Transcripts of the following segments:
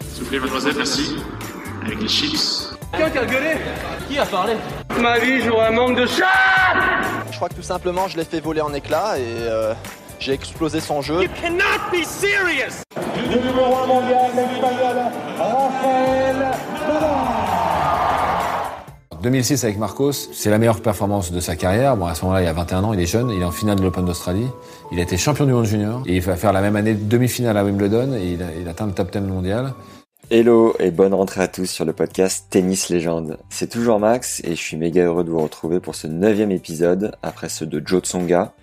achieve today. Soufflez, mademoiselle, merci. Avec les chips. Quelqu'un qui a gueulé Qui a parlé? Ma vie, j'aurais un manque de chat Je crois que tout simplement, je l'ai fait voler en éclats et euh, j'ai explosé son jeu. You cannot be serious du numéro 1 mondial, l'espagnol Rafael 2006 avec Marcos, c'est la meilleure performance de sa carrière. Bon, à ce moment-là, il a 21 ans, il est jeune, il est en finale de l'Open d'Australie. Il a été champion du monde junior. Et il va faire la même année demi-finale à Wimbledon et il atteint le top 10 mondial. Hello et bonne rentrée à tous sur le podcast Tennis Légende. C'est toujours Max et je suis méga heureux de vous retrouver pour ce neuvième épisode après ceux de Joe Tsonga,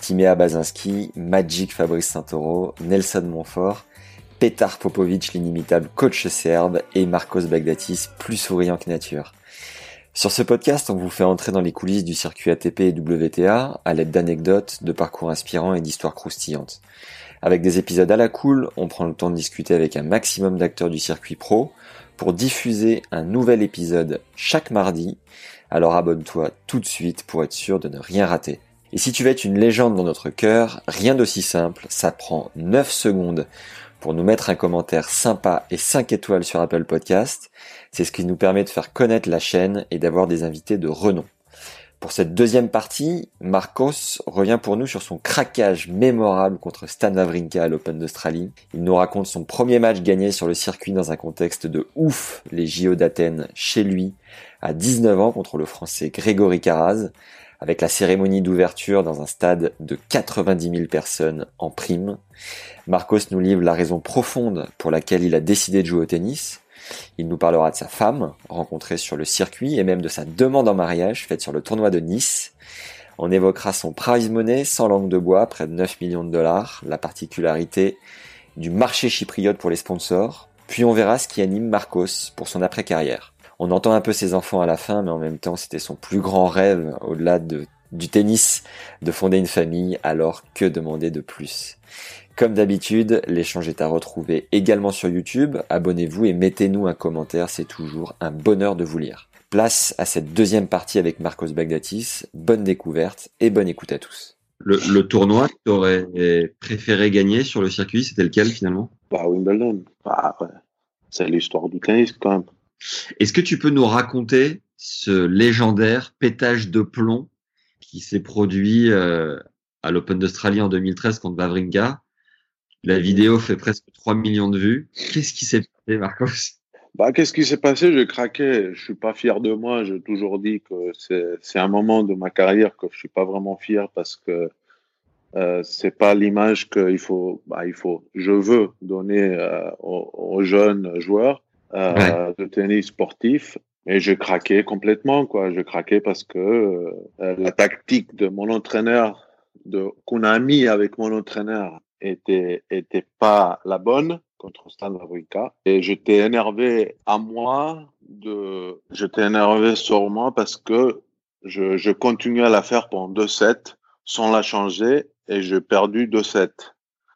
Timea Bazinski, Magic Fabrice Santoro, Nelson Montfort, Petar Popovic l'inimitable coach serbe et Marcos Bagdatis plus souriant que nature. Sur ce podcast, on vous fait entrer dans les coulisses du circuit ATP et WTA à l'aide d'anecdotes, de parcours inspirants et d'histoires croustillantes. Avec des épisodes à la cool, on prend le temps de discuter avec un maximum d'acteurs du circuit pro pour diffuser un nouvel épisode chaque mardi. Alors abonne-toi tout de suite pour être sûr de ne rien rater. Et si tu veux être une légende dans notre cœur, rien d'aussi simple, ça prend 9 secondes pour nous mettre un commentaire sympa et 5 étoiles sur Apple Podcast. C'est ce qui nous permet de faire connaître la chaîne et d'avoir des invités de renom. Pour cette deuxième partie, Marcos revient pour nous sur son craquage mémorable contre Stan Wawrinka à l'Open d'Australie. Il nous raconte son premier match gagné sur le circuit dans un contexte de ouf, les JO d'Athènes chez lui, à 19 ans contre le français Grégory Caraz, avec la cérémonie d'ouverture dans un stade de 90 000 personnes en prime. Marcos nous livre la raison profonde pour laquelle il a décidé de jouer au tennis. Il nous parlera de sa femme, rencontrée sur le circuit, et même de sa demande en mariage faite sur le tournoi de Nice. On évoquera son prize money sans langue de bois, près de 9 millions de dollars, la particularité du marché chypriote pour les sponsors. Puis on verra ce qui anime Marcos pour son après-carrière. On entend un peu ses enfants à la fin, mais en même temps c'était son plus grand rêve, au-delà de, du tennis, de fonder une famille, alors que demander de plus? Comme d'habitude, l'échange est à retrouver également sur YouTube. Abonnez-vous et mettez-nous un commentaire, c'est toujours un bonheur de vous lire. Place à cette deuxième partie avec Marcos Bagdatis. Bonne découverte et bonne écoute à tous. Le, le tournoi que tu aurais préféré gagner sur le circuit, c'était lequel finalement? Bah Wimbledon. Bah, ouais. C'est l'histoire du tennis quand même. Est-ce que tu peux nous raconter ce légendaire pétage de plomb qui s'est produit euh, à l'Open d'Australie en 2013 contre Wawrinka? La vidéo fait presque 3 millions de vues. Qu'est-ce qui s'est passé, Marcos? Bah, qu'est-ce qui s'est passé? J'ai craqué. Je suis pas fier de moi. J'ai toujours dit que c'est un moment de ma carrière que je suis pas vraiment fier parce que euh, c'est pas l'image qu'il faut. Bah, il faut. Je veux donner euh, aux, aux, jeunes joueurs euh, ouais. de tennis sportif. Et j'ai craqué complètement, quoi. J'ai craqué parce que euh, la tactique de mon entraîneur, de qu'on a mis avec mon entraîneur, était, était pas la bonne contre Stan Wawrinka. Et j'étais énervé à moi de, j'étais énervé sur moi parce que je, je continuais à la faire pendant deux sets sans la changer et j'ai perdu deux sets.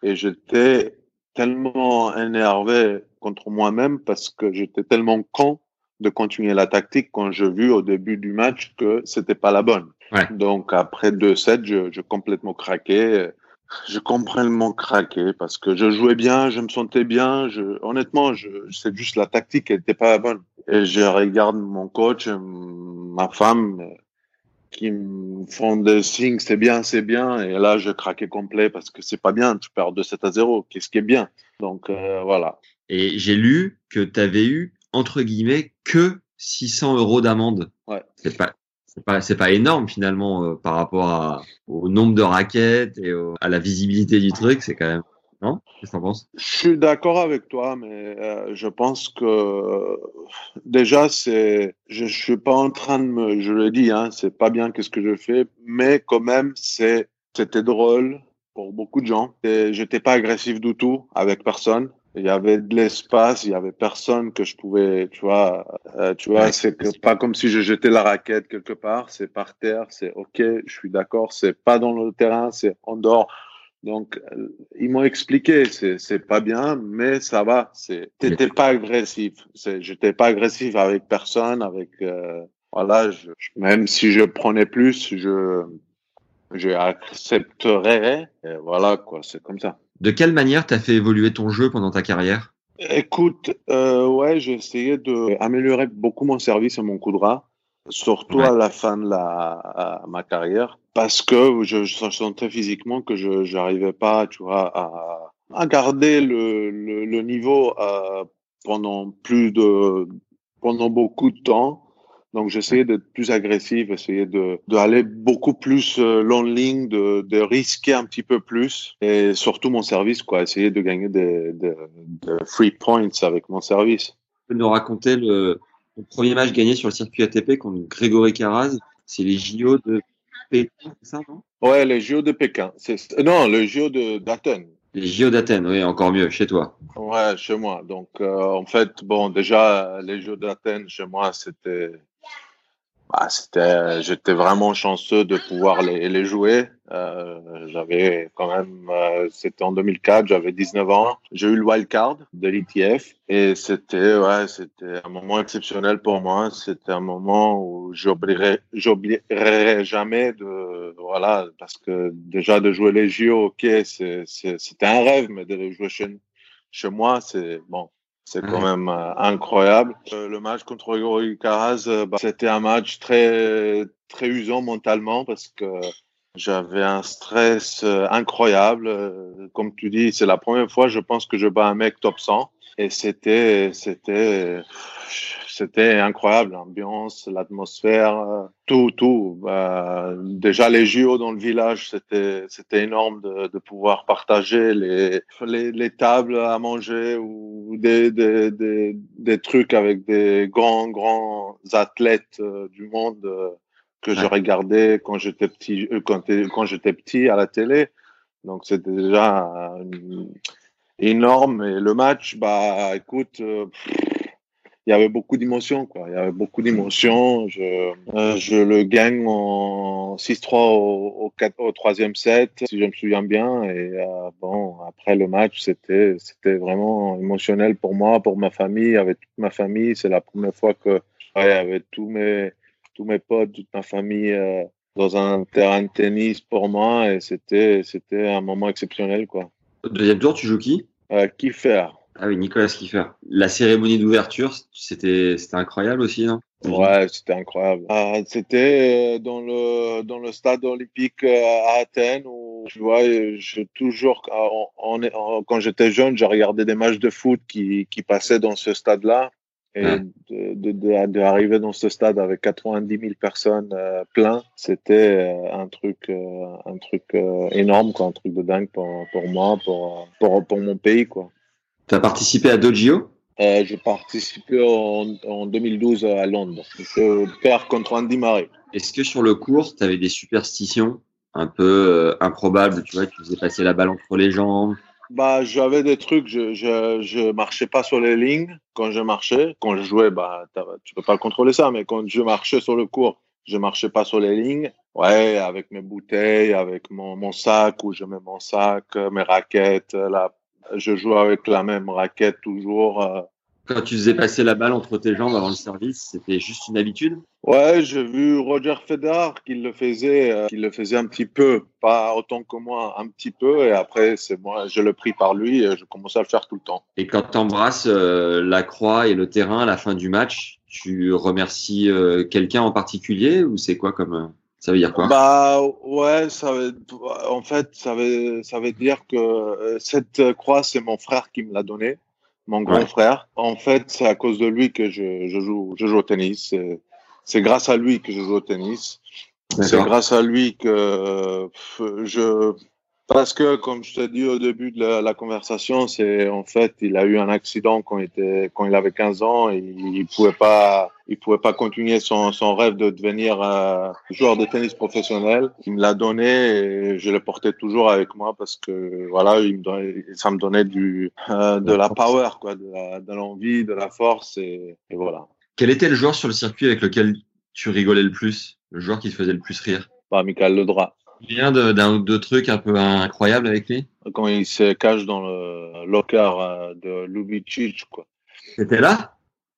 Et j'étais tellement énervé contre moi-même parce que j'étais tellement con de continuer la tactique quand j'ai vu au début du match que c'était pas la bonne. Ouais. Donc après deux sets, je, je complètement craqué. Je complètement craqué parce que je jouais bien, je me sentais bien. Je, honnêtement, je, c'est juste la tactique qui n'était pas bonne. Et je regarde mon coach, ma femme, qui me font des signes, c'est bien, c'est bien. Et là, je craquais complet parce que c'est pas bien. Tu perds de 7 à 0. Qu'est-ce qui est bien? Donc euh, voilà. Et j'ai lu que tu avais eu entre guillemets que 600 euros d'amende. Ouais. C'est pas c'est pas c'est pas énorme finalement euh, par rapport au nombre de raquettes et à la visibilité du truc c'est quand même non? Qu'est-ce que t'en penses? Je suis d'accord avec toi mais euh, je pense que déjà c'est je, je suis pas en train de me je le dis hein c'est pas bien qu'est-ce que je fais mais quand même c'est c'était drôle pour beaucoup de gens. Et j'étais pas agressif du tout avec personne. Il y avait de l'espace, il y avait personne que je pouvais, tu vois, euh, tu vois, c'est pas comme si je jetais la raquette quelque part, c'est par terre, c'est ok, je suis d'accord, c'est pas dans le terrain, c'est en dehors. Donc, euh, ils m'ont expliqué, c'est, c'est pas bien, mais ça va. C'est, t'étais pas agressif. C'est, j'étais pas agressif avec personne, avec, euh, voilà, je, même si je prenais plus, je, je accepterais. Et voilà, quoi, c'est comme ça. De quelle manière t'as fait évoluer ton jeu pendant ta carrière? Écoute, euh, ouais, j'ai essayé d'améliorer beaucoup mon service et mon coup de rat, surtout à la fin de la, ma carrière, parce que je, je sentais physiquement que je n'arrivais pas, tu vois, à, à garder le, le, le niveau euh, pendant plus de pendant beaucoup de temps. Donc j'essayais d'être plus agressif, essayer de d'aller beaucoup plus euh, long ligne, de, de risquer un petit peu plus et surtout mon service quoi, essayer de gagner des, des, des free points avec mon service. Tu peux nous raconter le, le, premier match gagné sur le circuit ATP contre Grégory Caraz, c'est les JO de Pékin, c'est ça non? Ouais, les JO de Pékin, non, les JO de d'Athènes. Les JO d'Athènes, oui, encore mieux, chez toi. Ouais, chez moi. Donc, euh, en fait, bon, déjà, les JO d'Athènes, chez moi, c'était bah, c'était, j'étais vraiment chanceux de pouvoir les, les jouer. Euh, j'avais quand même, euh, c'était en 2004, j'avais 19 ans. J'ai eu le wild card de l'ETF et c'était, ouais, c'était un moment exceptionnel pour moi. C'était un moment où j'oublierai, j'oublierai jamais de, voilà, parce que déjà de jouer les JO, ok, c'est, c'était un rêve, mais de les jouer chez, chez moi, c'est bon, c'est quand même euh, incroyable. Euh, le match contre Gregory Caraz, euh, bah, c'était un match très très usant mentalement parce que j'avais un stress incroyable. Comme tu dis, c'est la première fois, je pense que je bats un mec top 100 et c'était c'était c'était incroyable, l'ambiance, l'atmosphère, euh, tout, tout. Bah, déjà les JO dans le village, c'était c'était énorme de, de pouvoir partager les, les, les tables à manger ou des, des, des, des trucs avec des grands grands athlètes euh, du monde euh, que je regardais quand j'étais petit quand, quand j'étais petit à la télé. Donc c'était déjà énorme et le match bah écoute il y avait beaucoup d'émotions, quoi. Il y avait beaucoup d'émotions. Je, euh, je le gagne en 6-3 au, au, troisième set, si je me souviens bien. Et euh, bon, après le match, c'était, c'était vraiment émotionnel pour moi, pour ma famille, avec toute ma famille. C'est la première fois que je travaillais avec tous mes, tous mes potes, toute ma famille euh, dans un terrain de tennis pour moi. Et c'était, c'était un moment exceptionnel, quoi. Deuxième tour, tu joues qui? Euh, Kiefer. Ah oui, Nicolas Kiefer. La cérémonie d'ouverture, c'était incroyable aussi, non? Ouais, c'était incroyable. Ah, c'était euh, dans le dans le stade olympique euh, à Athènes où tu vois, je toujours quand j'étais jeune, j'ai regardé des matchs de foot qui qui passaient dans ce stade-là et de, de, de, dans ce stade avec 90 000 personnes euh, plein, c'était euh, un truc, euh, un truc énorme, quoi, un truc de dingue pour, pour moi, pour, pour, pour mon pays. Tu as participé à Dogio euh, J'ai participé en, en, 2012 à Londres. Je perds contre Andy Murray. Est-ce que sur le cours, tu avais des superstitions un peu euh, improbables Tu vois, tu faisais passer la balle entre les jambes bah, j'avais des trucs, je, je, je marchais pas sur les lignes quand je marchais. Quand je jouais, bah, tu peux pas contrôler ça, mais quand je marchais sur le cours, je marchais pas sur les lignes. Ouais, avec mes bouteilles, avec mon, mon sac où je mets mon sac, mes raquettes, la, je joue avec la même raquette toujours. Euh. Quand tu faisais passer la balle entre tes jambes avant le service, c'était juste une habitude? Ouais, j'ai vu Roger Federer qui le faisait, euh, qui le faisait un petit peu, pas autant que moi, un petit peu, et après c'est moi, je le pris par lui et je commençais à le faire tout le temps. Et quand tu embrasses euh, la croix et le terrain à la fin du match, tu remercies quelqu'un en particulier ou c'est quoi comme ça veut dire quoi? Bah ouais, ça veut, en fait, ça veut, ça veut dire que euh, cette croix, c'est mon frère qui me l'a donnée, mon grand frère. En fait, c'est à cause de lui que je, je joue, je joue au tennis. C'est grâce à lui que je joue au tennis. C'est grâce à lui que je Parce que, comme je t'ai dit au début de la, la conversation, c'est en fait, il a eu un accident quand il était, quand il avait 15 ans et il pouvait pas, il pouvait pas continuer son, son rêve de devenir euh, joueur de tennis professionnel. Il me l'a donné et je le portais toujours avec moi parce que voilà, il me donnait, ça me donnait du, euh, de la power, quoi, de l'envie, de, la force et, et voilà. Quel était le joueur sur le circuit avec lequel tu rigolais le plus? Le joueur qui te faisait le plus rire? Pas Michael Ledra. Vient d'un ou deux trucs un peu incroyables avec lui Quand il se cache dans le locker euh, de Lubicic, quoi. T'étais là?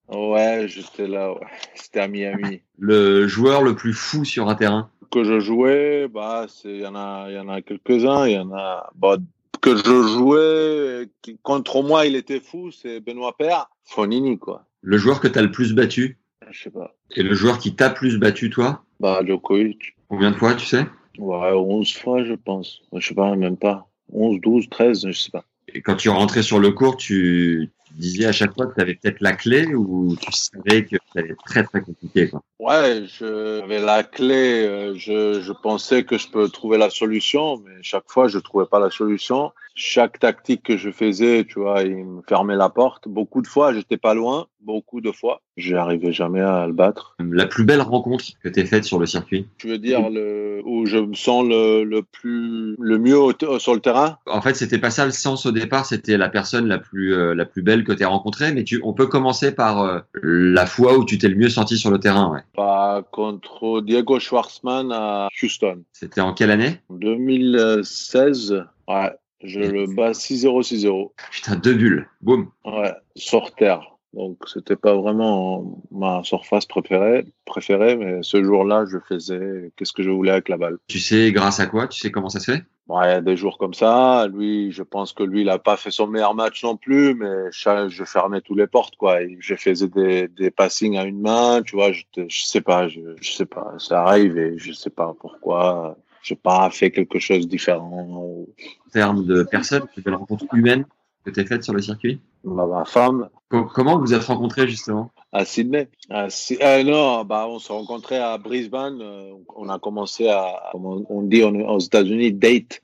Ouais, j'étais là, ouais. C'était à Miami. Le joueur le plus fou sur un terrain que je jouais, bah, il y en a, il y en a quelques-uns, il y en a, bah, que je jouais, qui, contre moi, il était fou, c'est Benoît Père, Fonini, quoi. Le joueur que t'as le plus battu? Je sais pas. Et le joueur qui t'a plus battu, toi? Bah, Djokovic. Combien de fois, tu sais? Ouais, 11 fois, je pense. Je sais pas, même pas. 11, 12, 13, je sais pas. Et quand tu rentrais sur le court, tu, tu disais à chaque fois que tu avais peut-être la clé ou tu savais que ça allait être très très compliqué quoi? Ouais, j'avais la clé, euh, je, je pensais que je peux trouver la solution, mais chaque fois, je trouvais pas la solution. Chaque tactique que je faisais, tu vois, il me fermait la porte. Beaucoup de fois, j'étais pas loin, beaucoup de fois. J'arrivais jamais à le battre. La plus belle rencontre que tu faite sur le circuit? Tu veux dire le, où je me sens le, le plus, le mieux au sur le terrain En fait, c'était pas ça le sens au départ, c'était la personne la plus euh, la plus belle que tu as rencontrée, mais tu, on peut commencer par euh, la fois où tu t'es le mieux senti sur le terrain. Ouais. Pas contre Diego Schwartzman à Houston. C'était en quelle année? En 2016, ouais, je le bats 6-0, 6-0. Putain, deux bulles, boum. Ouais, sur terre. Donc, c'était pas vraiment ma surface préférée, préférée, mais ce jour-là, je faisais qu'est-ce que je voulais avec la balle. Tu sais grâce à quoi? Tu sais comment ça se fait? Ouais, des jours comme ça, lui, je pense que lui, il a pas fait son meilleur match non plus, mais cha- je fermais tous les portes, quoi. Je faisais des, des passings à une main, tu vois, je, je sais pas, je, je sais pas, ça arrive et je sais pas pourquoi. J'ai pas fait quelque chose de différent. En termes de personnes, de belles rencontres humaines que tu faites sur le circuit Ma, ma femme, Co- Comment vous êtes rencontrés justement? À Sydney. À euh, non, bah, on s'est rencontrés à Brisbane. euh, on a commencé à, comme on dit aux États-Unis, date.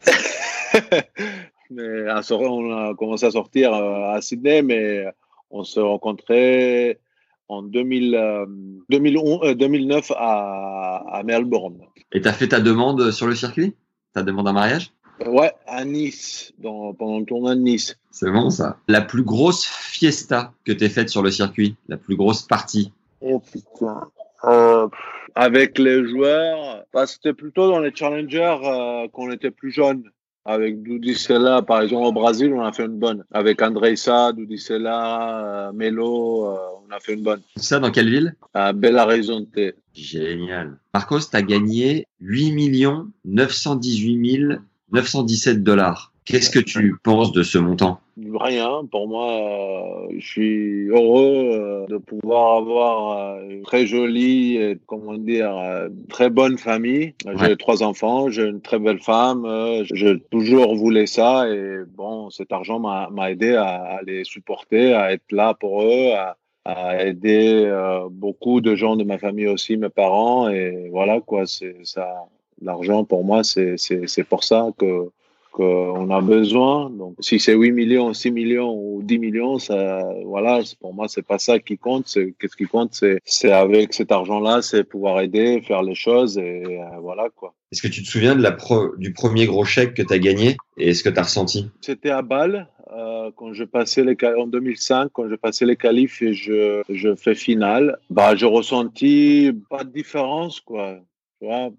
mais à on a commencé à sortir euh, à Sydney, mais on s'est rencontrés en 2000, euh, 2011, euh, 2009 à, à Melbourne. Et t'as fait ta demande sur le circuit? Ta demande en mariage? Ouais, à Nice, dans, pendant le tournoi de Nice. C'est bon ça. La plus grosse fiesta que t'aies faite sur le circuit, la plus grosse partie? Oh putain. Euh, avec les joueurs, bah, c'était plutôt dans les challengers euh, qu'on était plus jeunes. Avec Doudicella, par exemple, au Brésil, on a fait une bonne. Avec Andreissa, Doudicella, euh, Melo, euh, on a fait une bonne. Ça dans quelle ville? À Belo Horizonte. Génial. Marcos, t'as gagné 8 918 917 dollars. Qu'est-ce que tu penses de ce montant? Rien, pour moi, euh, je suis heureux euh, de pouvoir avoir euh, une très jolie, et, comment dire, très bonne famille. J'ai Ouais. trois enfants, j'ai une très belle femme, j'ai toujours voulu ça et bon, cet argent m'a aidé à, à les supporter, à être là pour eux, à, à aider beaucoup de gens de ma famille aussi, mes parents et voilà quoi, c'est ça. L'argent pour moi, c'est pour ça que qu'on a besoin. Donc, si c'est 8 millions, 6 millions ou 10 millions, ça, voilà, pour moi, c'est pas ça qui compte. C'est, qu'est-ce qui compte, c'est, avec cet argent-là, c'est pouvoir aider, faire les choses et euh, voilà, quoi. Est-ce que tu te souviens de la pro- du premier gros chèque que t'as gagné et est-ce que t'as ressenti? C'était à Bâle, euh, quand je passais les, en 2005, quand je passais les qualifs et je, je fais finale. Bah, j'ai ressenti pas de différence, quoi. Tu vois,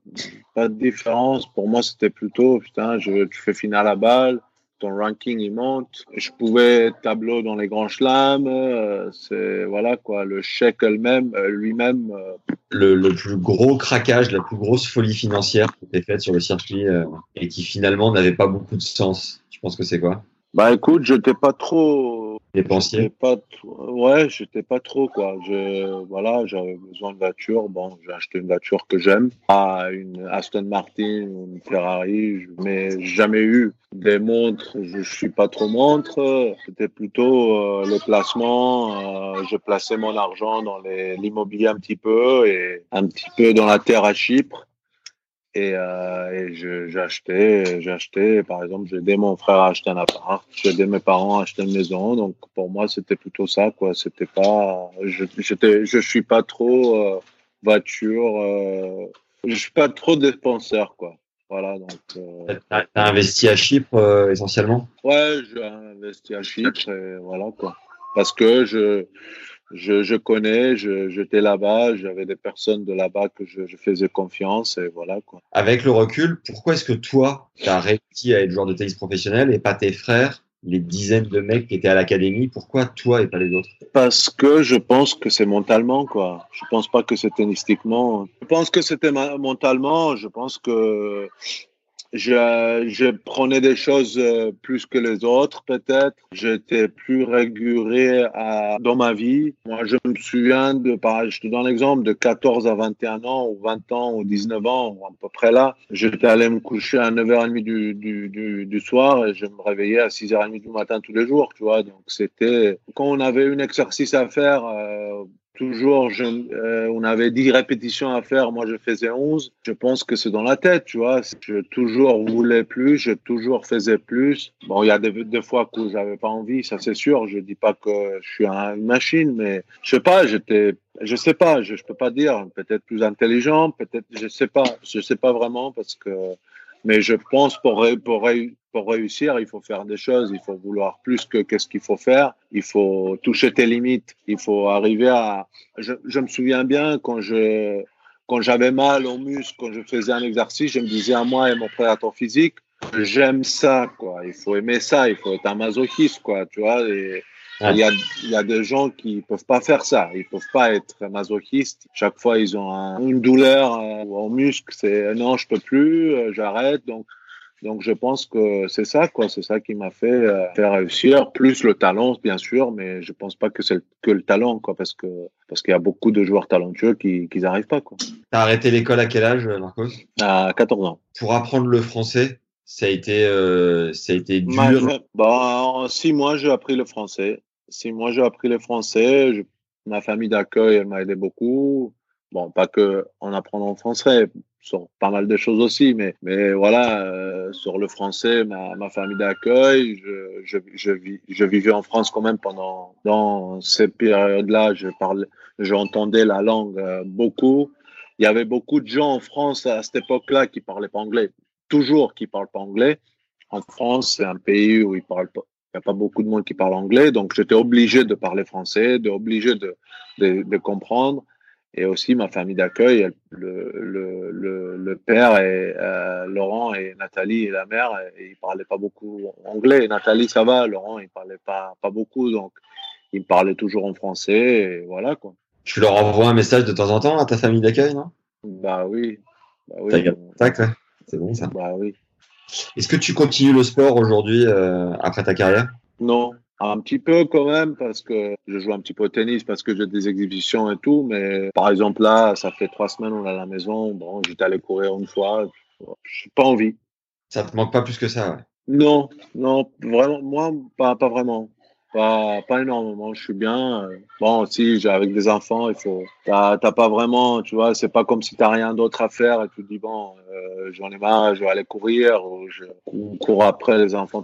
pas de différence. Pour moi, c'était plutôt, putain, je, tu fais finale à balle, ton ranking il monte. Je pouvais être tableau dans les grands chelams. euh, c'est voilà quoi, le chèque elle-même, euh, lui-même. euh, le, le plus gros craquage, la plus grosse folie financière que t'aies faite sur le circuit euh, et qui finalement n'avait pas beaucoup de sens Tu penses que c'est quoi? Bah écoute, j'étais pas trop. Dépensier pas Ouais, j'étais pas trop quoi. Je voilà, j'avais besoin de voiture. Bon, j'ai acheté une voiture que j'aime, pas une Aston Martin ou une Ferrari, mais jamais eu des montres. Je, suis pas trop montre. C'était plutôt euh, le placement. Euh, je plaçais mon argent dans l'immobilier un petit peu et un petit peu dans la terre à Chypre. Et, euh, et je- j'ai acheté, j'ai acheté, par exemple, j'ai aidé mon frère à acheter un appart, j'ai aidé mes parents à acheter une maison. Donc pour moi, c'était plutôt ça, quoi. C'était pas, je, j'étais, je suis pas trop euh, voiture, euh, je suis pas trop dépenseur, quoi. Voilà, donc. euh, T'as t'as investi à Chypre euh, essentiellement? Ouais, j'ai investi à Chypre et voilà quoi. Parce que je, je, je connais, j'étais là-bas, j'avais des personnes de là-bas que je, je faisais confiance et voilà quoi. Avec le recul, pourquoi est-ce que toi, tu as réussi à être joueur de tennis professionnel et pas tes frères, les dizaines de mecs qui étaient à l'académie Pourquoi toi et pas les autres? Parce que je pense que c'est mentalement quoi. Je pense pas que c'est tennistiquement. Je pense que c'était mentalement. Je pense que je, je prenais des choses euh, plus que les autres, peut-être. J'étais plus régulier à, dans ma vie. Moi, je me souviens de, je te donne l'exemple, de 14 à 21 ans, ou 20 ans, ou 19 ans, à peu près là. J'étais allé me coucher à 9h30 du, du, du, du soir et je me réveillais à 6h30 du matin tous les jours, tu vois. Donc, c'était, quand on avait un exercice à faire, euh, toujours, euh, on avait 10 répétitions à faire, moi je faisais 11. Je pense que c'est dans la tête, tu vois. Je toujours voulais plus, je toujours faisais plus. Bon, il y a des, des fois que j'avais pas envie, ça c'est sûr. Je dis pas que je suis un- une machine, mais je sais pas, j'étais, je sais pas, je, je peux pas dire. Peut-être plus intelligent, peut-être, je sais pas, je sais pas vraiment parce que, mais je pense pour, pour, pour réussir, il faut faire des choses, il faut vouloir plus que qu'est-ce qu'il faut faire, il faut toucher tes limites, il faut arriver à. Je, je me souviens bien quand je quand j'avais mal aux muscles, quand je faisais un exercice, je me disais à moi et mon préparateur physique, j'aime ça, quoi. Il faut aimer ça, il faut être un masochiste, quoi, tu vois. Et il y a, il y a des gens qui peuvent pas faire ça, ils peuvent pas être masochistes. Chaque fois, ils ont un- une douleur euh, au muscle, c'est non, je peux plus, euh, j'arrête. Donc, donc je pense que c'est ça, quoi. C'est ça qui m'a fait euh, faire réussir. Plus le talent, bien sûr, mais je pense pas que c'est que le talent, quoi, parce que parce qu'il y a beaucoup de joueurs talentueux qui qui n'arrivent pas, quoi. T'as arrêté l'école à quel âge, Marcos? À 14 ans. Pour apprendre le français, ça a été, euh, ça a été dur. Ma- je- bah, en six mois, j'ai appris le français. Six mois, j'ai appris le français. Je- ma famille d'accueil, elle m'a aidé beaucoup. Bon, pas que en apprenant le français, sur pas mal de choses aussi, mais, mais voilà, euh, sur le français, ma, famille d'accueil, je, je, je, vis, je vivais en France quand même pendant, dans ces périodes-là, je j'entendais la langue euh, beaucoup. Il y avait beaucoup de gens en France à cette époque-là qui parlaient pas anglais, toujours qui parlent pas anglais. En France, c'est un pays où il n'y a pas beaucoup de monde qui parle anglais, donc j'étais obligé de parler français, de obligé de, de comprendre. Et aussi ma famille d'accueil, le, le, le, le père et euh, Laurent et Nathalie et la mère, et ils parlaient pas beaucoup anglais. Nathalie, ça va, Laurent, il parlait pas, pas beaucoup, donc il me parlait toujours en français, et voilà quoi. Tu leur envoies un message de temps en temps à ta famille d'accueil, non? Bah oui. Bah oui. Contact, ouais. C'est bon ça. Bah oui. Est-ce que tu continues le sport aujourd'hui euh, après ta carrière? Non, un petit peu quand même parce que je joue un petit peu au tennis parce que j'ai des exhibitions et tout. Mais par exemple là, ça fait trois semaines on est à la maison. Bon, j'étais allé courir une fois. Je pas envie. Ça te manque pas plus que ça, ouais? Non, non, vraiment, moi pas pas vraiment. Pas, pas énormément, je suis bien. Euh, Bon, si j'ai avec des enfants, il faut. T'as t'as pas vraiment, tu vois, c'est pas comme si t'as rien d'autre à faire et tu te dis bon, euh, j'en ai marre, je vais aller courir ou je cou- cours après les enfants.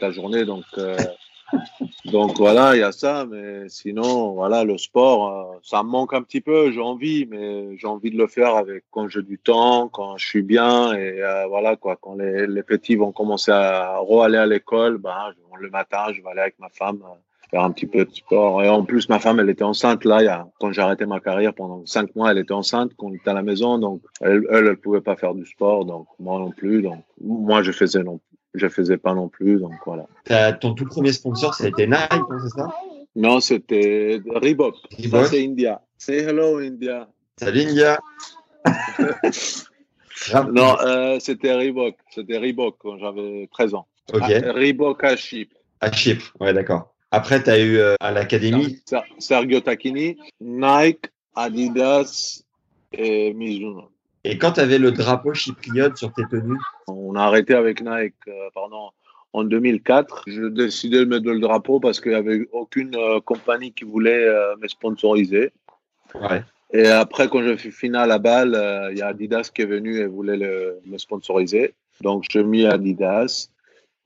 La journée. Donc, euh, donc voilà, il y a ça. Mais sinon, voilà, le sport, euh, ça me manque un petit peu. J'ai envie, mais j'ai envie de le faire avec quand j'ai du temps, quand je suis bien. Et euh, voilà, quoi. Quand les, les petits vont commencer à re-aller à l'école, ben, le matin, je vais aller avec ma femme. faire un petit peu de sport. Et en plus, ma femme, elle était enceinte là, il y a, quand j'ai arrêté ma carrière pendant cinq mois, elle était enceinte quand on était à la maison, donc elle, elle, elle pouvait pas faire du sport, donc moi non plus, donc moi je faisais non, je faisais pas non plus, donc voilà. Ton tout premier sponsor, ça a été Nike, hein, c'est ça? Non, c'était Reebok. Reebok? C'est India. Say hello, India. Salut, India. non, euh, c'était Reebok. C'était Reebok quand j'avais 13 ans. Ok. Ah, Reebok à Chypre. À Chypre, ouais, d'accord. Après, tu as eu euh, à l'académie? Ser- Sergio Tacchini, Nike, Adidas et Mizuno. Et quand tu avais le drapeau chypriote sur tes tenues? On a arrêté avec Nike euh, pardon, en 2004. Je décidais de mettre le drapeau parce qu'il n'y avait aucune euh, compagnie qui voulait euh, me sponsoriser. Ouais. Et après, quand j'ai fait finale à balle, euh, il y a Adidas qui est venu et voulait le, me sponsoriser. Donc, j'ai mis Adidas.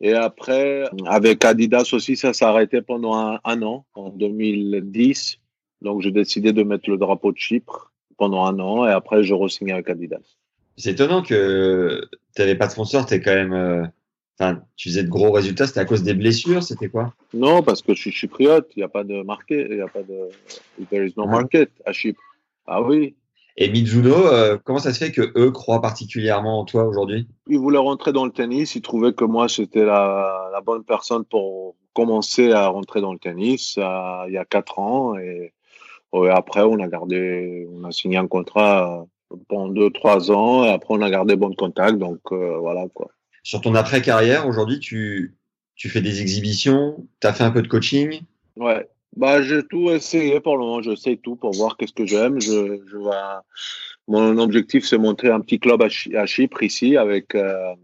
Et après, avec Adidas aussi, ça s'est arrêté pendant un, un an, en 2010. Donc, j'ai décidé de mettre le drapeau de Chypre pendant un an. Et après, je re-signe avec Adidas. C'est étonnant que tu n'avais pas de sponsor, t'es quand même. euh, Enfin, tu faisais de gros résultats, c'était à cause des blessures, c'était quoi? Non, parce que je suis chypriote, il n'y a pas de market, il n'y a pas de. There is no Ah. market à Chypre. Ah oui. Et Mizuno, euh, comment ça se fait que eux croient particulièrement en toi aujourd'hui? Ils voulaient rentrer dans le tennis, ils trouvaient que moi, j'étais la, la bonne personne pour commencer à rentrer dans le tennis euh, il y a quatre ans. Et, ouais, après, on a gardé, on a signé un contrat euh, pendant deux, trois ans. Et après, on a gardé bon contact. Donc, euh, voilà quoi. Sur ton après-carrière, aujourd'hui, tu, tu fais des exhibitions, tu as fait un peu de coaching? Ouais. Bah, j'ai tout essayé pour le moment. Je sais tout pour voir qu'est-ce que j'aime. Je, je. Mon objectif, c'est monter un petit club à, à Chypre ici avec, euh,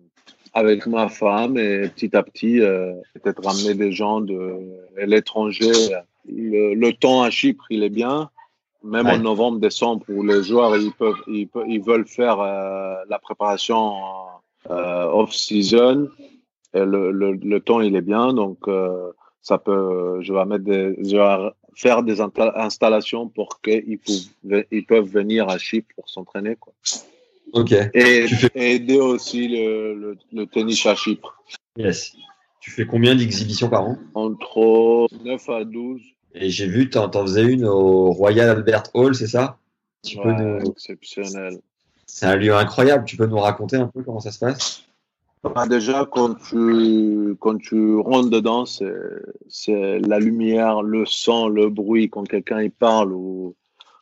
avec ma femme et petit à petit, euh, peut-être ramener des gens de l'étranger. Le, le temps à Chypre, il est bien. Même Ouais. en novembre, décembre, où les joueurs ils peuvent, ils, peuvent- ils veulent faire euh, la préparation euh, off-season. Le, le, le temps, il est bien. Donc, euh, ça peut, je vais mettre des, je vais faire des insta- installations pour qu'ils ils peuvent venir à Chypre pour s'entraîner, quoi. Ok. Et, et aider aussi le tennis à Chypre. Yes. Tu fais combien d'exhibitions par an? Entre 9 à 12. Et j'ai vu, t'en faisais une au Royal Albert Hall, c'est ça? Tu peux Ouais, nous... exceptionnel. C'est un lieu incroyable. Tu peux nous raconter un peu comment ça se passe? Bah, déjà, quand tu, quand tu rentres dedans, c'est, la lumière, le son, le bruit, quand quelqu'un il parle ou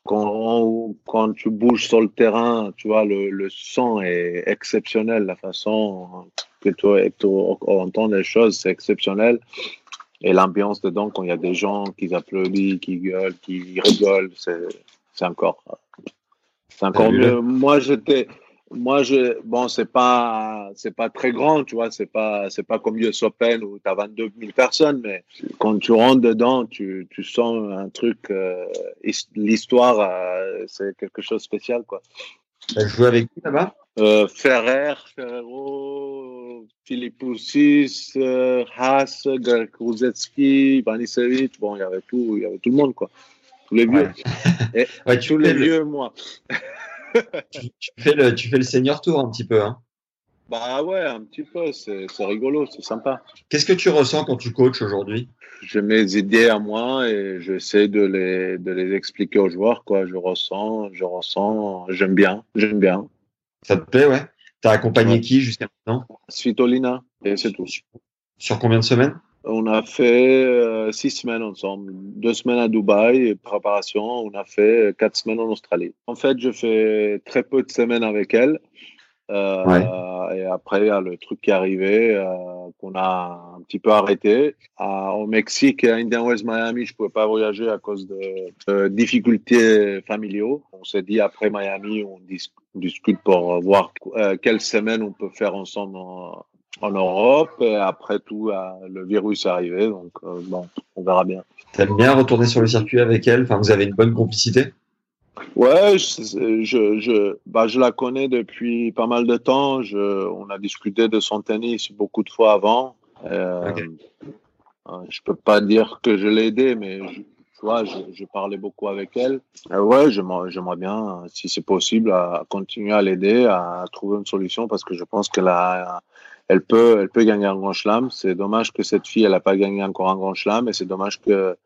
quand, quand tu bouges sur le terrain, tu vois, le, le son est exceptionnel, la façon que tu, que tu entends les choses, c'est exceptionnel. Et l'ambiance dedans, quand il y a des gens qui applaudissent, qui gueulent, qui rigolent, c'est, encore, c'est encore mieux. Moi, j'étais, moi, je, bon, c'est pas, c'est pas très grand, tu vois, c'est pas, c'est pas comme US Open où tu as 22 000 personnes, mais quand tu rentres dedans, tu, tu sens un truc, euh, his- l'histoire, euh, c'est quelque chose de spécial, quoi. T'as joué avec qui là-bas? Euh, Ferrer, Ferrero, Philippe Poussis, Haas, Greg Ruzetski, Banisevic, bon, il y avait tout, il y avait tout le monde, quoi. Tous les vieux. Et Ouais, tous les le- vieux, moi. tu, tu fais le, tu fais le senior tour un petit peu. Hein. Bah ouais, un petit peu, c'est c'est rigolo, c'est sympa. Qu'est-ce que tu ressens quand tu coaches aujourd'hui? J'ai mes idées à moi et j'essaie de les, de les expliquer aux joueurs, quoi. Je ressens, je ressens, j'aime bien, j'aime bien. Ça te plaît, ouais? T'as accompagné Ouais. qui jusqu'à maintenant? Svitolina, et c'est tout. Sur combien de semaines? On a fait euh, six semaines ensemble, deux semaines à Dubaï, préparation. On a fait quatre semaines en Australie. En fait, je fais très peu de semaines avec elle. Euh, Et après, il y a le truc qui est arrivé, euh, qu'on a un petit peu arrêté. À- au Mexique et à Indian Wells, Miami, je pouvais pas voyager à cause de, de difficultés familiaux. On s'est dit après Miami, on dis- discute pour voir euh, quelle semaine on peut faire ensemble en, Europe. Et après tout, euh, le virus est arrivé, donc euh, bon, on verra bien. T'aimes bien retourner sur le circuit avec elle? Enfin, vous avez une bonne complicité? Ouais, je, je, je, bah, je la connais depuis pas mal de temps. Je, on a discuté de son tennis beaucoup de fois avant. Euh, euh, je peux pas dire que je l'ai aidé, mais je, tu vois, je, je parlais beaucoup avec elle. Euh, ouais, j'aimerais j'aimerais bien, si c'est possible, à continuer à l'aider, à trouver une solution parce que je pense qu'elle a, elle peut, elle peut gagner un grand chelem. C'est dommage que cette fille, elle a pas gagné encore un grand chelem et c'est dommage que,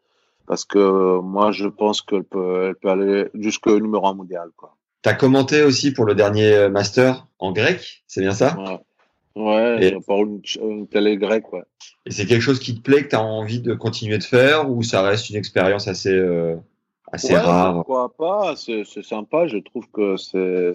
parce que moi, je pense qu'elle peut, elle peut aller jusqu'au numéro un mondial, quoi. T'as commenté aussi pour le dernier euh, master en grec, c'est bien ça? Ouais. Ouais, pour une, une télé grecque, ouais. Et c'est quelque chose qui te plaît, que tu as envie de continuer de faire, ou ça reste une expérience assez... euh, assez Ouais, rare? Pourquoi pas? C'est c'est sympa. Je trouve que c'est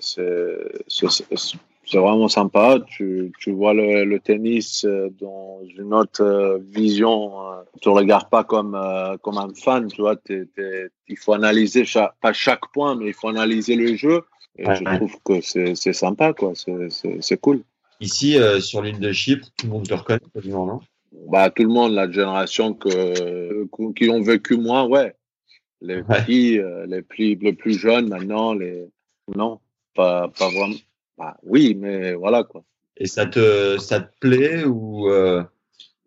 c'est- vraiment sympa. Tu, tu vois le, le tennis euh, dans une autre euh, vision. euh. Tu le regardes pas comme comme un fan. Tu vois, T'es- t'es- il faut analyser chaque, pas chaque point, mais il faut analyser le jeu. Et Ouais. je trouve que c'est c'est sympa, quoi. C'est- cool. Ici, euh, sur l'île de Chypre, tout le monde te reconnaît quasiment, non? Bah, tout le monde, la génération que, qui ont vécu moi, ouais. Les petits, euh, les plus, les plus jeunes maintenant, les, non, pas, pas vraiment. Bah, oui, mais voilà, quoi. Et ça te, ça te plaît ou, euh,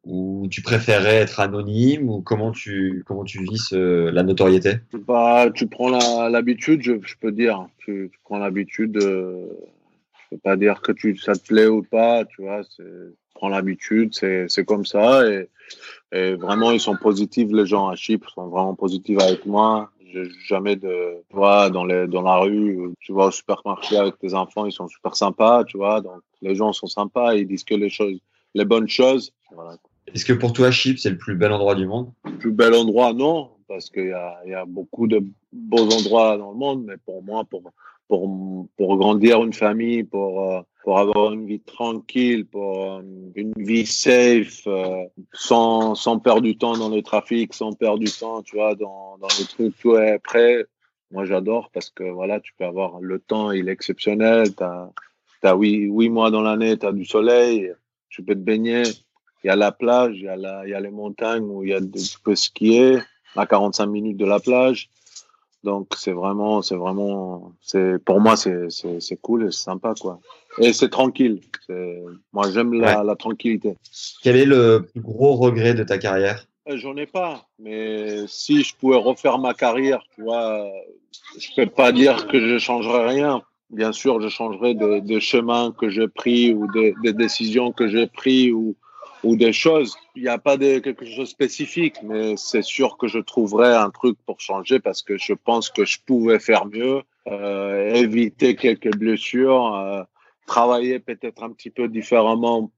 ou tu préférais être anonyme ou comment tu, comment tu vis ce- la notoriété? Bah, tu prends l'habitude, je, je peux dire. Tu, tu prends l'habitude, euh, je peux pas dire que tu, ça te plaît ou pas, tu vois, tu prends l'habitude, c'est, c'est comme ça et, et vraiment, ils sont positifs, les gens à Chypre sont vraiment positifs avec moi. J'ai jamais de, tu vois, dans les, dans la rue, tu vas au supermarché avec tes enfants, ils sont super sympas, tu vois, donc les gens sont sympas, ils disent que les choses, les bonnes choses. Voilà. Est-ce que pour toi, Chypre, c'est le plus bel endroit du monde? Le plus bel endroit, non, parce qu'il y a, y a beaucoup de beaux endroits dans le monde, mais pour moi, pour, pour, pour grandir une famille, pour, euh, pour avoir une vie tranquille, pour euh, une vie safe, euh, sans, sans perdre du temps dans le trafic, sans perdre du temps, tu vois, dans, dans les trucs, tout est prêt. Moi, j'adore parce que voilà, tu peux avoir le temps, il est exceptionnel. Tu as, as huit, huit mois dans l'année, tu as du soleil, tu peux te baigner. Il y a la plage, il y a, la, il y a les montagnes où il y a, tu peux skier à 45 minutes de la plage. Donc c'est vraiment, c'est vraiment, c'est pour moi c'est c'est c'est cool et c'est sympa quoi. Et c'est tranquille. Moi j'aime la, la tranquillité. Quel est le plus gros regret de ta carrière? Euh, J'en ai pas, mais si je pouvais refaire ma carrière, tu vois, je peux pas dire que je changerais rien. Bien sûr, je changerais de, de chemin que j'ai pris ou de, des décisions que j'ai pris ou ou des choses. Il n'y a pas de quelque chose de spécifique, mais c'est sûr que je trouverais un truc pour changer parce que je pense que je pouvais faire mieux, euh, éviter quelques blessures, euh, travailler peut-être un petit peu différemment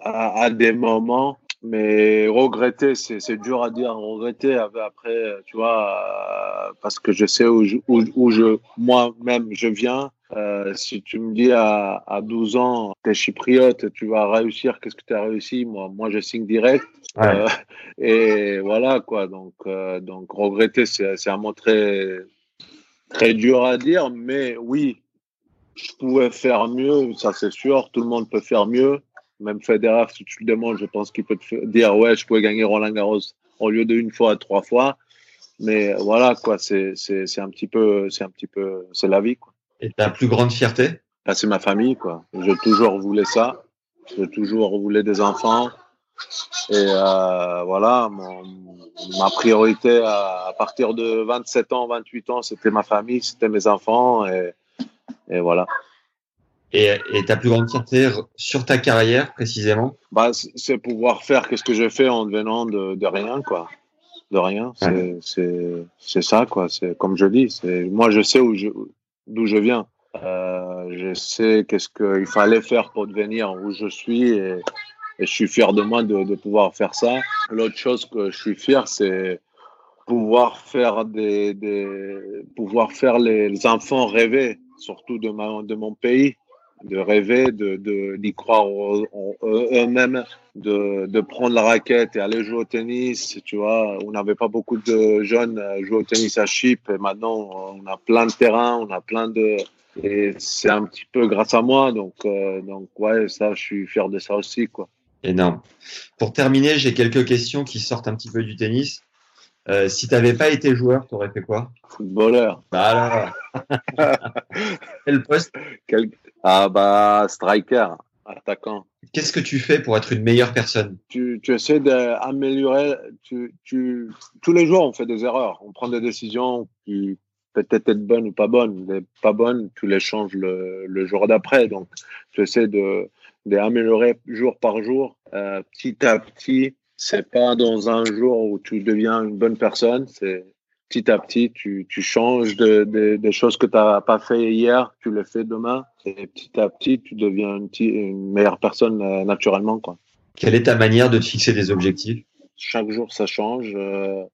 à, à des moments. Mais regretter, c'est c'est dur à dire. Regretter après, tu vois, euh, parce que je sais où je, où, où je moi-même je viens. Euh, si tu me dis à, à 12 ans, tu es chypriote, tu vas réussir, qu'est-ce que tu as réussi? Moi, moi, je signe direct. Ouais. Euh, et voilà, quoi. Donc, euh, donc regretter, c'est c'est un mot très, très dur à dire. Mais oui, je pouvais faire mieux, ça c'est sûr. Tout le monde peut faire mieux. Même Federer, si tu le demandes, je pense qu'il peut te dire ouais, je pouvais gagner Roland Garros au lieu d'une fois, trois fois. Mais voilà, quoi, c'est un petit peu, c'est un petit peu, c'est la vie, quoi. Et ta plus grande fierté? Ah, c'est ma famille, quoi. J'ai toujours voulu ça. J'ai toujours voulu des enfants. Et euh, voilà, mon, ma priorité à, à partir de 27 ans, 28 ans, c'était ma famille, c'était mes enfants. Et, et voilà. Et, et ta plus grande fierté sur ta carrière précisément? Bah, c'est pouvoir faire qu'est-ce que j'ai fait en devenant de, de rien, quoi. De rien. C'est, c'est, ça, quoi. C'est comme je dis. Moi, je sais où je, d'où je viens. Euh, je sais qu'est-ce qu'il fallait faire pour devenir où je suis et, et je suis fier de moi de, de pouvoir faire ça. L'autre chose que je suis fier, c'est pouvoir faire des, des pouvoir faire les, les enfants rêver, surtout de, ma, de mon pays, de rêver, de, de, d'y croire eux-mêmes, de, de prendre la raquette et aller jouer au tennis. Tu vois, on n'avait pas beaucoup de jeunes jouer au tennis à Chypre et maintenant on a plein de terrains, on a plein de et c'est un petit peu grâce à moi. Donc, euh, donc ouais, ça, je suis fier de ça aussi, quoi. Énorme. Pour terminer, j'ai quelques questions qui sortent un petit peu du tennis. Euh, si tu n'avais pas été joueur, tu aurais fait quoi? Footballeur. Alors. Quel poste? Quel- Ah bah striker, attaquant. Qu'est-ce que tu fais pour être une meilleure personne? Tu, tu essaies d'améliorer. Tu, tu, tous les jours, on fait des erreurs. On prend des décisions qui peut-être être bonnes ou pas bonnes. Les pas bonnes, tu les changes le, le jour d'après. Donc, tu essaies de d'améliorer jour par jour, euh, petit à petit. C'est pas dans un jour où tu deviens une bonne personne. C'est petit à petit, tu, tu changes de, de- des choses que tu n'as pas fait hier, tu les fais demain. Et petit à petit, tu deviens une, meilleure personne euh, naturellement. Quoi. Quelle est ta manière de te fixer des objectifs? Chaque jour, ça change. euh,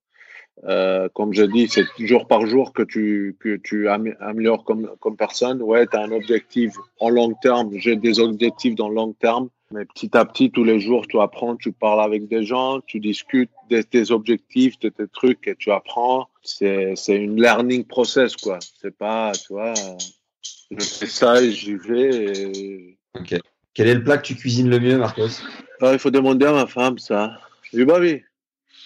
Euh, comme je dis, c'est jour par jour que tu, que tu améliores comme, comme personne. Ouais, tu as un objectif en long terme. J'ai des objectifs dans le long terme. Mais petit à petit, tous les jours, tu apprends, tu parles avec des gens, tu discutes de tes objectifs, de tes trucs et tu apprends. C'est, c'est une learning process, quoi. C'est pas, tu vois, je fais ça et j'y vais. Et... Ok. Quel est le plat que tu cuisines le mieux, Marcos? Ah, Il faut demander à ma femme ça. Bobby,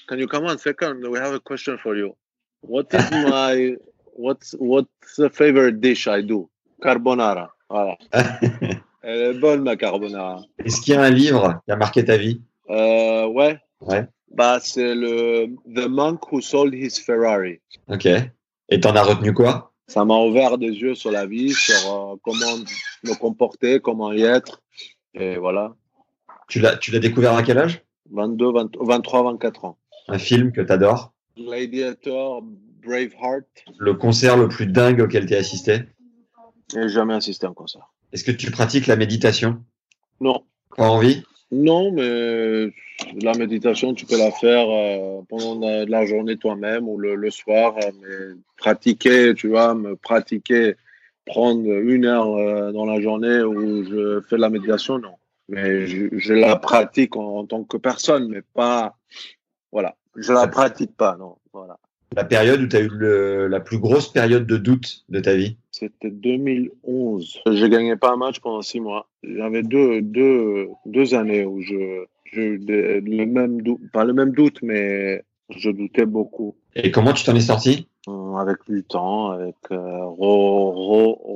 can you come on second? We have a question for you. What is my what's what's the favorite dish I do? Carbonara. Voilà. Elle est bonne ma carbonara. Est-ce qu'il y a un livre qui a marqué ta vie? Euh, Ouais. Ouais. Bah c'est le The Monk Who Sold His Ferrari. Ok. Et t'en as retenu quoi? Ça m'a ouvert des yeux sur la vie, sur euh, comment me comporter, comment y être. Et voilà. Tu l'as, tu l'as découvert à quel âge? 22, 23, 24 ans. Un film que tu adores Gladiator, Braveheart. Le concert le plus dingue auquel tu as assisté? J'ai jamais assisté à un concert. Est-ce que tu pratiques la méditation? Non. Pas envie? Non, mais la méditation, tu peux la faire euh, pendant la, journée toi-même ou le, soir. Mais pratiquer, tu vois, me pratiquer, prendre une heure euh, dans la journée où je fais la méditation, non mais je, la pratique en, tant que personne, mais pas. Voilà, je la pratique pas, non. Voilà. La période où tu as eu le, la plus grosse période de doute de ta vie C'était 2011. Je gagnais pas un match pendant six mois. J'avais deux, deux, deux années où je, je le même doute, pas le même doute, mais je doutais beaucoup. Et comment tu t'en es sorti? Avec du temps, avec euh,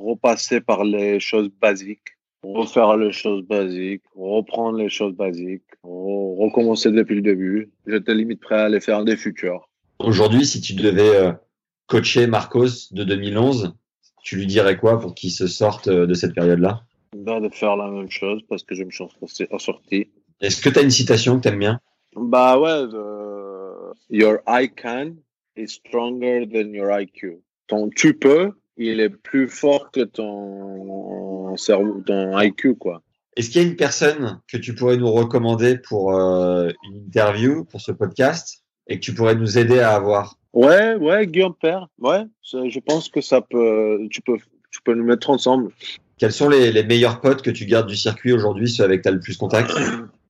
repasser par les choses basiques refaire les choses basiques, reprendre les choses basiques, recommencer depuis le début. J'étais limite prêt à aller faire des futurs. Aujourd'hui, si tu devais euh, coacher Marcos de 2011, tu lui dirais quoi pour qu'il se sorte euh, de cette période-là? Bah, De faire la même chose parce que je me suis sorti. Est-ce que tu as une citation que tu aimes bien? Bah ouais, Your I can is stronger than your IQ. Ton tu peux il est plus fort que ton cerveau, ton IQ, quoi. Est-ce qu'il y a une personne que tu pourrais nous recommander pour euh, une interview, pour ce podcast, et que tu pourrais nous aider à avoir Ouais, ouais, Guillaume Père. Ouais, je pense que ça peut, tu peux, tu peux nous mettre ensemble. Quels sont les, les meilleurs potes que tu gardes du circuit aujourd'hui, ceux avec qui tu as le plus contact?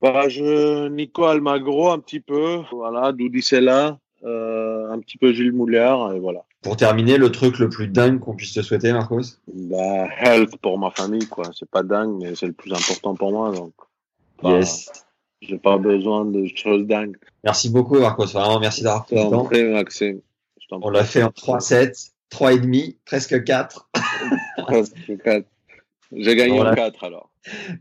Bah, je, Nico Almagro, un petit peu. Voilà, Doudi Sella, euh, un petit peu Gilles Mouliard, et voilà. Pour terminer, le truc le plus dingue qu'on puisse te souhaiter, Marcos? Bah, health pour ma famille, quoi. C'est pas dingue, mais c'est le plus important pour moi, donc. Bah, yes. J'ai pas besoin de choses dingues. Merci beaucoup, Marcos. Vraiment, merci d'avoir pris le temps. Maxime. On l'a fait en 3-7, 3,5, presque 4. presque 4. J'ai gagné en 4, alors.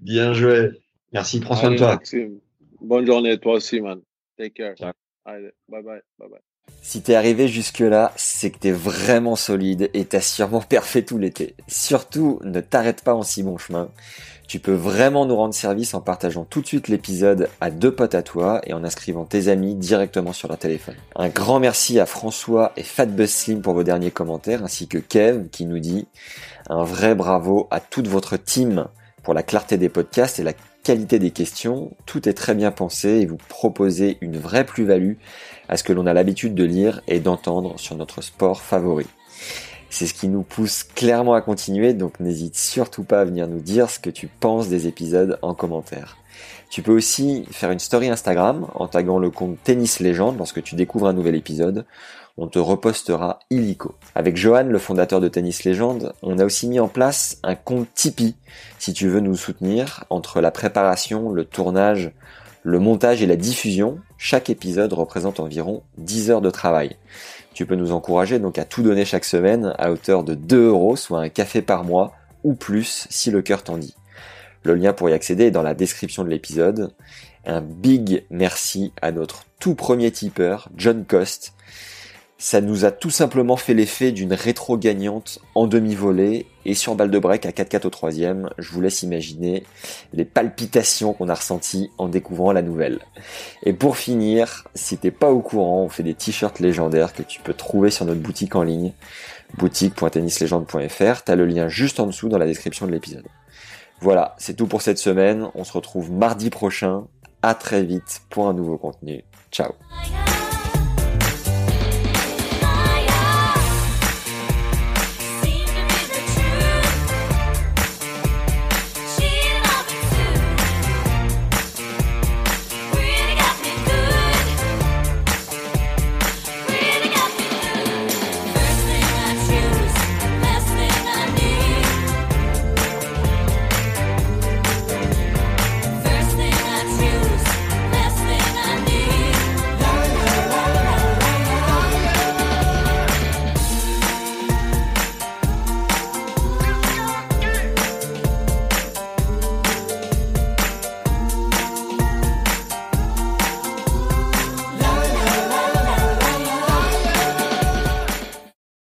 Bien joué. Merci, prends soin de toi. Maxime. Bonne journée, toi aussi, man. Take care. Allez, bye bye. Bye bye. Si t'es arrivé jusque-là, c'est que t'es vraiment solide et t'as sûrement perfait tout l'été. Surtout, ne t'arrête pas en si bon chemin. Tu peux vraiment nous rendre service en partageant tout de suite l'épisode à deux potes à toi et en inscrivant tes amis directement sur leur téléphone. Un grand merci à François et Fatbus Slim pour vos derniers commentaires, ainsi que Kev qui nous dit un vrai bravo à toute votre team pour la clarté des podcasts et la qualité des questions. Tout est très bien pensé et vous proposez une vraie plus-value à ce que l'on a l'habitude de lire et d'entendre sur notre sport favori. C'est ce qui nous pousse clairement à continuer, donc n'hésite surtout pas à venir nous dire ce que tu penses des épisodes en commentaire. Tu peux aussi faire une story Instagram en taguant le compte Tennis Légende lorsque tu découvres un nouvel épisode. On te repostera illico. Avec Johan, le fondateur de Tennis Légende, on a aussi mis en place un compte Tipeee si tu veux nous soutenir entre la préparation, le tournage, le montage et la diffusion, chaque épisode représente environ 10 heures de travail. Tu peux nous encourager donc à tout donner chaque semaine à hauteur de 2 euros, soit un café par mois ou plus si le cœur t'en dit. Le lien pour y accéder est dans la description de l'épisode. Un big merci à notre tout premier tipeur, John Cost, ça nous a tout simplement fait l'effet d'une rétro gagnante en demi-volée et sur balle de break à 4-4 au troisième. Je vous laisse imaginer les palpitations qu'on a ressenties en découvrant la nouvelle. Et pour finir, si t'es pas au courant, on fait des t-shirts légendaires que tu peux trouver sur notre boutique en ligne, boutique.tennislegende.fr. T'as le lien juste en dessous dans la description de l'épisode. Voilà, c'est tout pour cette semaine. On se retrouve mardi prochain. À très vite pour un nouveau contenu. Ciao.